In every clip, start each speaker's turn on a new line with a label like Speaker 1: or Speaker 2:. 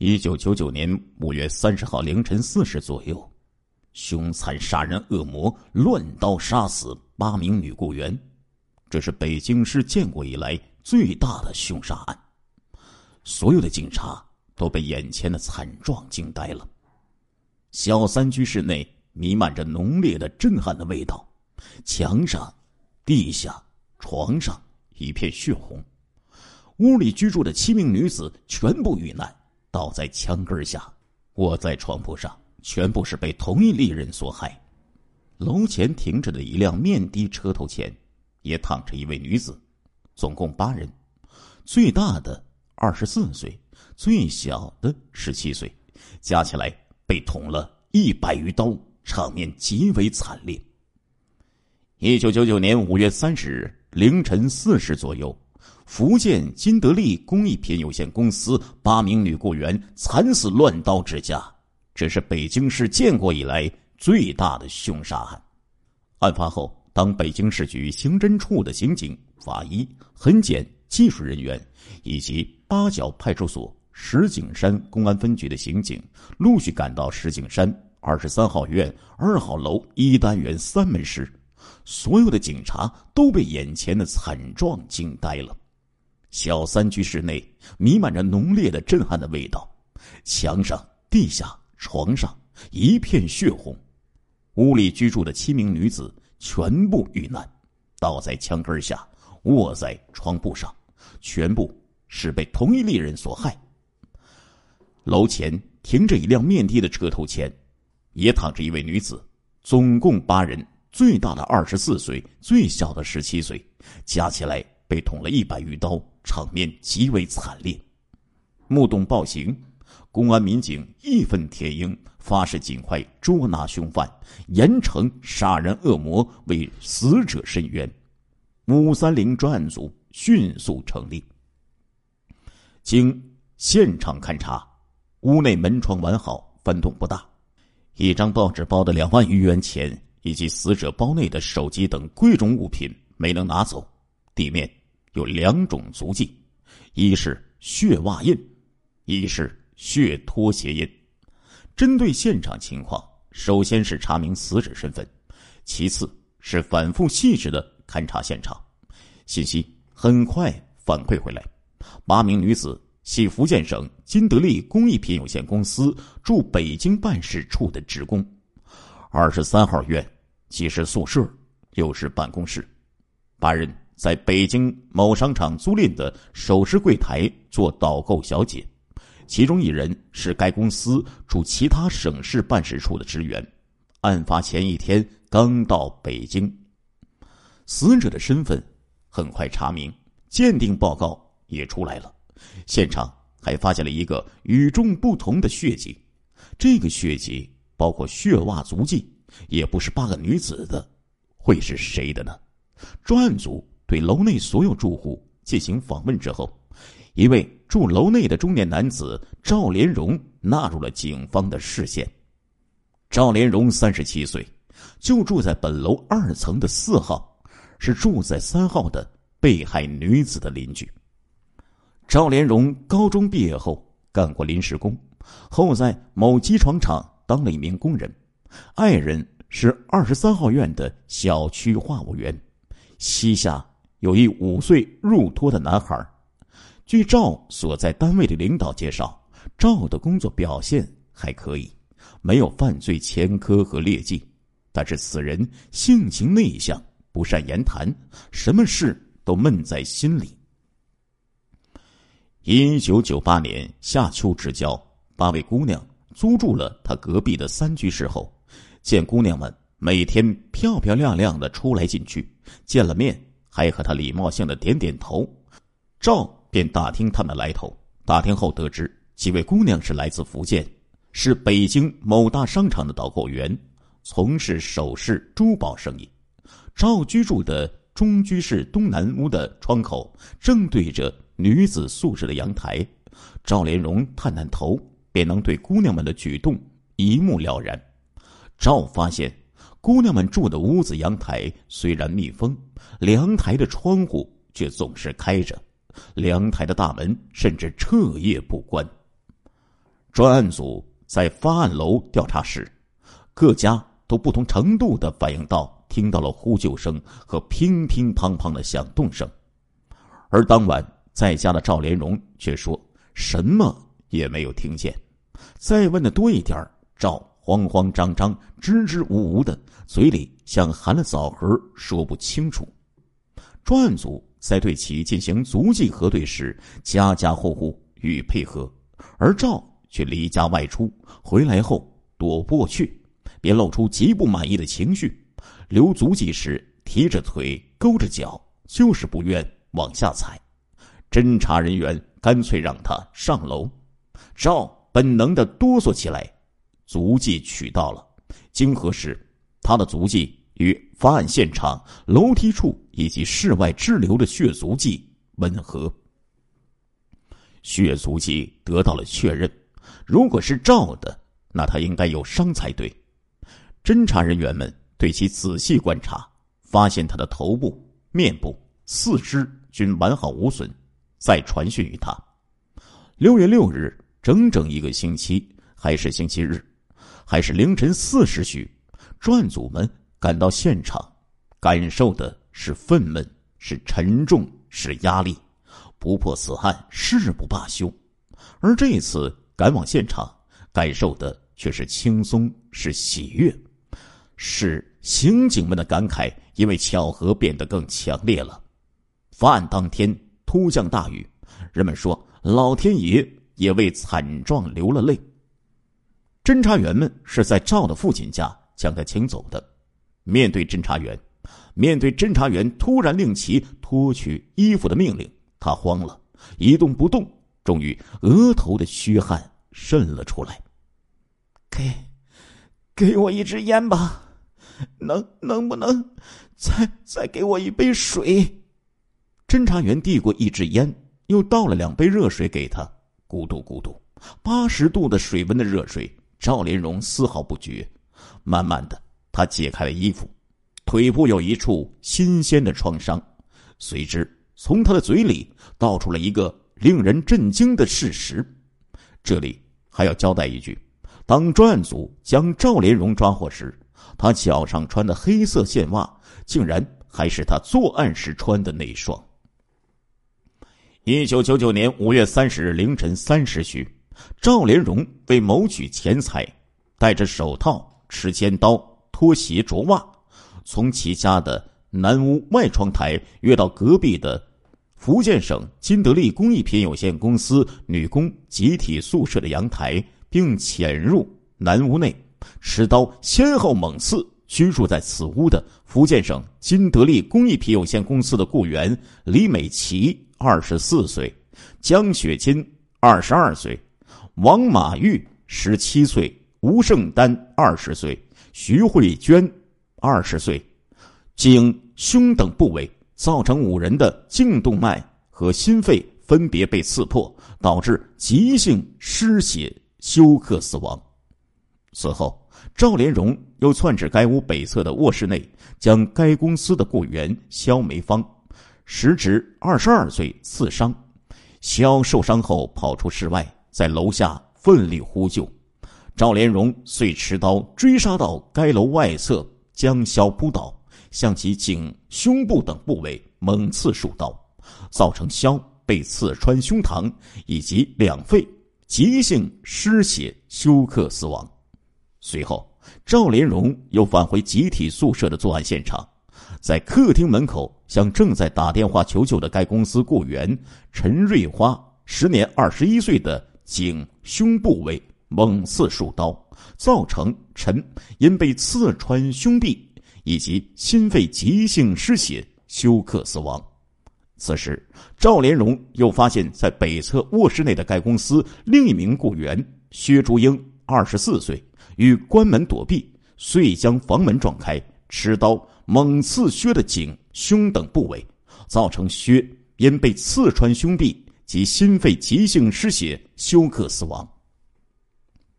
Speaker 1: 一九九九年五月三十号凌晨四时左右，凶残杀人恶魔乱刀杀死八名女雇员，这是北京市建国以来最大的凶杀案。所有的警察都被眼前的惨状惊呆了。小三居室内弥漫着浓烈的震撼的味道，墙上、地下、床上一片血红。屋里居住的七名女子全部遇难，倒在墙根下，卧在床铺上，全部是被同一利刃所害。楼前停着的一辆面的车头前，也躺着一位女子，总共八人，最大的二十四岁，最小的十七岁，加起来被捅了一百余刀，场面极为惨烈。一九九九年五月三十日凌晨四时左右。福建金德利工艺品有限公司八名女雇员惨死乱刀之家，这是北京市建国以来最大的凶杀案。案发后，当北京市局刑侦处的刑警、法医、痕检技术人员以及八角派出所石景山公安分局的刑警陆续赶到石景山二十三号院二号楼一单元三门时，所有的警察都被眼前的惨状惊呆了。小三居室内弥漫着浓烈的震撼的味道，墙上、地下、床上一片血红。屋里居住的七名女子全部遇难，倒在墙根下，卧在床铺上，全部是被同一利刃所害。楼前停着一辆面的的车头前，也躺着一位女子，总共八人，最大的二十四岁，最小的十七岁，加起来被捅了一百余刀。场面极为惨烈，目睹暴行，公安民警义愤填膺，发誓尽快捉拿凶犯，严惩杀人恶魔，为死者伸冤。五三零专案组迅速成立。经现场勘查，屋内门窗完好，翻动不大，一张报纸包的两万余元钱以及死者包内的手机等贵重物品没能拿走，地面。有两种足迹，一是血袜印，一是血拖鞋印。针对现场情况，首先是查明死者身份，其次是反复细致的勘查现场。信息很快反馈回来，八名女子系福建省金德利工艺品有限公司驻北京办事处的职工。二十三号院既是宿舍，又是办公室，八人。在北京某商场租赁的首饰柜台做导购小姐，其中一人是该公司驻其他省市办事处的职员，案发前一天刚到北京。死者的身份很快查明，鉴定报告也出来了，现场还发现了一个与众不同的血迹，这个血迹包括血袜足迹，也不是八个女子的，会是谁的呢？专案组。对楼内所有住户进行访问之后，一位住楼内的中年男子赵连荣纳入了警方的视线。赵连荣三十七岁，就住在本楼二层的四号，是住在三号的被害女子的邻居。赵连荣高中毕业后干过临时工，后在某机床厂当了一名工人，爱人是二十三号院的小区话务员，膝下。有一五岁入托的男孩，据赵所在单位的领导介绍，赵的工作表现还可以，没有犯罪前科和劣迹。但是此人性情内向，不善言谈，什么事都闷在心里。一九九八年夏秋之交，八位姑娘租住了他隔壁的三居室后，见姑娘们每天漂漂亮亮的出来进去，见了面。还和他礼貌性的点点头，赵便打听他们的来头。打听后得知，几位姑娘是来自福建，是北京某大商场的导购员，从事首饰珠宝生意。赵居住的中居室东南屋的窗口正对着女子宿舍的阳台，赵连荣探探头，便能对姑娘们的举动一目了然。赵发现。姑娘们住的屋子阳台虽然密封，阳台的窗户却总是开着，阳台的大门甚至彻夜不关。专案组在发案楼调查时，各家都不同程度的反映到听到了呼救声和乒乒乓乓的响动声，而当晚在家的赵连荣却说什么也没有听见。再问的多一点赵慌慌张张、支支吾吾的，嘴里像含了枣核，说不清楚。专案组在对其进行足迹核对时，家家户户予以配合，而赵却离家外出，回来后躲不过去，便露出极不满意的情绪。留足迹时，提着腿，勾着脚，就是不愿往下踩。侦查人员干脆让他上楼，赵本能的哆嗦起来。足迹取到了，经核实，他的足迹与发案现场楼梯处以及室外滞留的血足迹吻合。血足迹得到了确认，如果是赵的，那他应该有伤才对。侦查人员们对其仔细观察，发现他的头部、面部、四肢均完好无损，再传讯于他。六月六日，整整一个星期，还是星期日。还是凌晨四时许，专案组们赶到现场，感受的是愤懑，是沉重，是压力。不破此案，誓不罢休。而这次赶往现场，感受的却是轻松，是喜悦，是刑警们的感慨，因为巧合变得更强烈了。发案当天突降大雨，人们说老天爷也为惨状流了泪。侦查员们是在赵的父亲家将他请走的。面对侦查员，面对侦查员突然令其脱去衣服的命令，他慌了，一动不动。终于，额头的虚汗渗了出来。
Speaker 2: 给，给我一支烟吧，能能不能再再给我一杯水？
Speaker 1: 侦查员递过一支烟，又倒了两杯热水给他。咕嘟咕嘟，八十度的水温的热水。赵连荣丝毫不觉，慢慢的，他解开了衣服，腿部有一处新鲜的创伤。随之，从他的嘴里道出了一个令人震惊的事实。这里还要交代一句：当专案组将赵连荣抓获时，他脚上穿的黑色线袜，竟然还是他作案时穿的那双。一九九九年五月三十日凌晨三时许。赵连荣为谋取钱财，戴着手套、持尖刀、拖鞋、着袜，从其家的南屋外窗台跃到隔壁的福建省金德利工艺品有限公司女工集体宿舍的阳台，并潜入南屋内，持刀先后猛刺居住在此屋的福建省金德利工艺品有限公司的雇员李美琪，二十四岁；江雪金，二十二岁。王马玉十七岁，吴胜丹二十岁，徐慧娟二十岁，颈、胸等部位造成五人的颈动脉和心肺分别被刺破，导致急性失血休克死亡。此后，赵连荣又窜至该屋北侧的卧室内，将该公司的雇员肖梅芳，时值二十二岁刺伤。肖受伤后跑出室外。在楼下奋力呼救，赵连荣遂持刀追杀到该楼外侧，将肖扑倒，向其颈、胸部等部位猛刺数刀，造成肖被刺穿胸膛以及两肺，急性失血休克死亡。随后，赵连荣又返回集体宿舍的作案现场，在客厅门口向正在打电话求救的该公司雇员陈瑞花，时年二十一岁的。颈、胸部位猛刺数刀，造成陈因被刺穿胸壁以及心肺急性失血休克死亡。此时，赵连荣又发现，在北侧卧室内的该公司另一名雇员薛竹英，二十四岁，欲关门躲避，遂将房门撞开，持刀猛刺薛的颈、胸等部位，造成薛因被刺穿胸壁。及心肺急性失血休克死亡。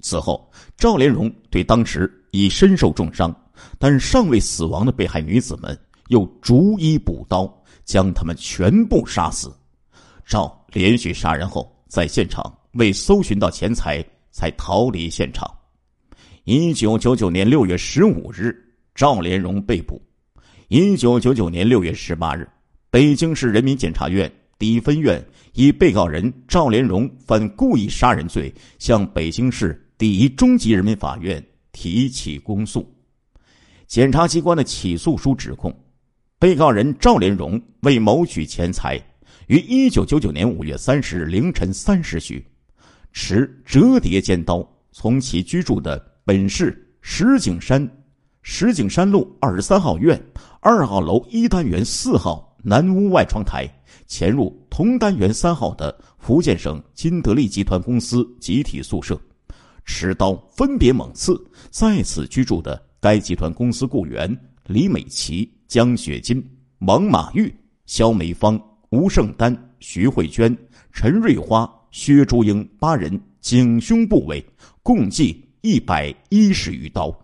Speaker 1: 此后，赵连荣对当时已身受重伤但尚未死亡的被害女子们，又逐一补刀，将他们全部杀死。赵连续杀人后，在现场未搜寻到钱财才逃离现场。一九九九年六月十五日，赵连荣被捕。一九九九年六月十八日，北京市人民检察院第一分院以被告人赵连荣犯故意杀人罪，向北京市第一中级人民法院提起公诉。检察机关的起诉书指控，被告人赵连荣为谋取钱财，于一九九九年五月三十日凌晨三时许，持折叠尖刀从其居住的本市石景山石景山路二十三号院。二号楼一单元四号南屋外窗台潜入同单元三号的福建省金德利集团公司集体宿舍，持刀分别猛刺在此居住的该集团公司雇员李美琪、江雪金、王马玉、肖梅芳、吴胜丹、徐慧娟、陈瑞花、薛珠英八人颈胸部位，共计一百一十余刀，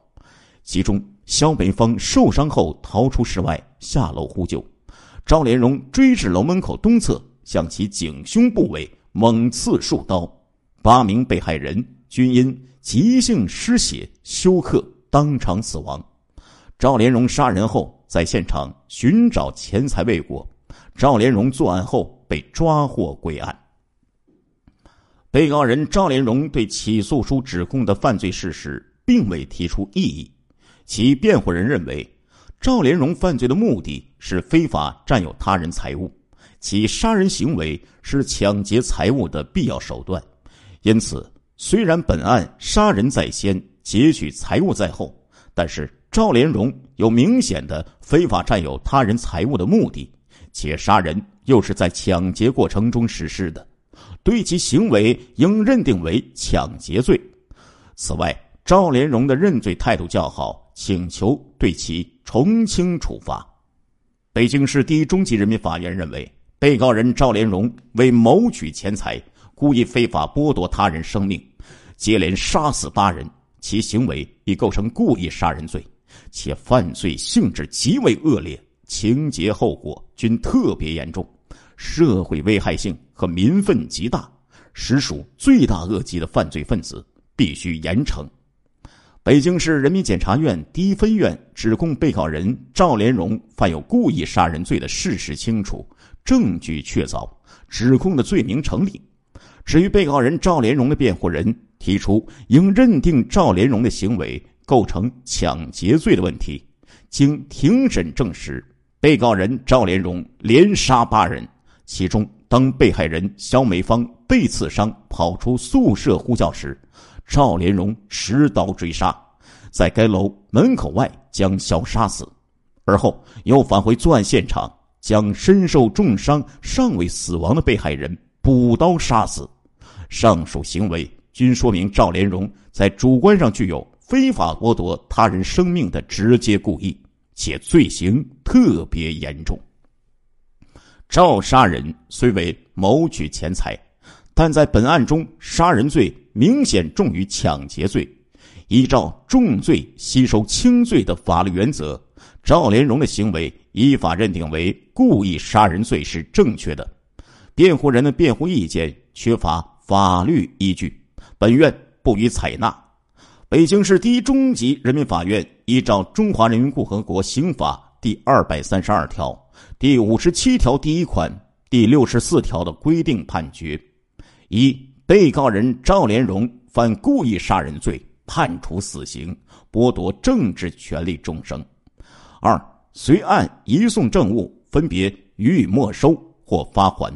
Speaker 1: 其中。肖梅芳受伤后逃出室外，下楼呼救。赵连荣追至楼门口东侧，向其颈胸部位猛刺数刀。八名被害人均因急性失血休克，当场死亡。赵连荣杀人后在现场寻找钱财未果，赵连荣作案后被抓获归案。被告人赵连荣对起诉书指控的犯罪事实并未提出异议。其辩护人认为，赵连荣犯罪的目的是非法占有他人财物，其杀人行为是抢劫财物的必要手段。因此，虽然本案杀人在先，劫取财物在后，但是赵连荣有明显的非法占有他人财物的目的，且杀人又是在抢劫过程中实施的，对其行为应认定为抢劫罪。此外，赵连荣的认罪态度较好。请求对其从轻处罚。北京市第一中级人民法院认为，被告人赵连荣为谋取钱财，故意非法剥夺他人生命，接连杀死八人，其行为已构成故意杀人罪，且犯罪性质极为恶劣，情节后果均特别严重，社会危害性和民愤极大，实属罪大恶极的犯罪分子，必须严惩。北京市人民检察院第一分院指控被告人赵连荣犯有故意杀人罪的事实清楚，证据确凿，指控的罪名成立。至于被告人赵连荣的辩护人提出应认定赵连荣的行为构成抢劫罪的问题，经庭审证实，被告人赵连荣连杀八人，其中当被害人肖梅芳被刺伤跑出宿舍呼叫时。赵连荣持刀追杀，在该楼门口外将肖杀死，而后又返回作案现场，将身受重伤尚未死亡的被害人补刀杀死。上述行为均说明赵连荣在主观上具有非法剥夺他人生命的直接故意，且罪行特别严重。赵杀人虽为谋取钱财，但在本案中，杀人罪。明显重于抢劫罪，依照重罪吸收轻罪的法律原则，赵连荣的行为依法认定为故意杀人罪是正确的。辩护人的辩护意见缺乏法律依据，本院不予采纳。北京市第一中级人民法院依照《中华人民共和国刑法》第二百三十二条、第五十七条第一款、第六十四条的规定判决：一。被告人赵连荣犯故意杀人罪，判处死刑，剥夺政治权利终生。二、随案移送证物，分别予以没收或发还。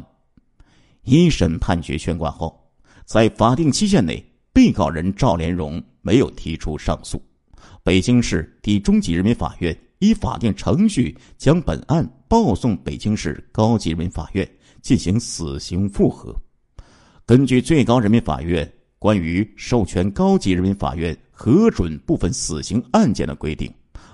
Speaker 1: 一审判决宣告后，在法定期限内，被告人赵连荣没有提出上诉。北京市第中级人民法院依法定程序将本案报送北京市高级人民法院进行死刑复核。根据最高人民法院关于授权高级人民法院核准部分死刑案件的规定，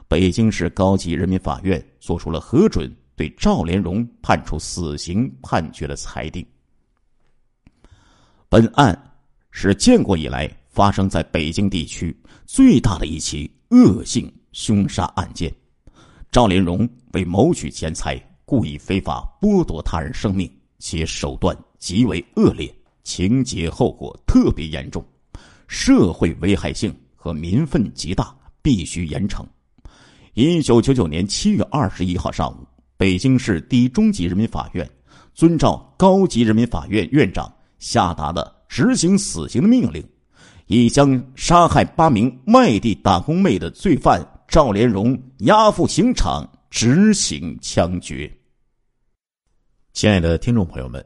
Speaker 1: 北京市高级人民法院作出了核准对赵连荣判处死刑判决的裁定。本案是建国以来发生在北京地区最大的一起恶性凶杀案件。赵连荣为谋取钱财，故意非法剥夺他人生命，且手段极为恶劣。情节后果特别严重，社会危害性和民愤极大，必须严惩。一九九九年七月二十一号上午，北京市第一中级人民法院遵照高级人民法院院长下达的执行死刑的命令，已将杀害八名外地打工妹的罪犯赵连荣押赴刑场执行枪决。亲爱的听众朋友们，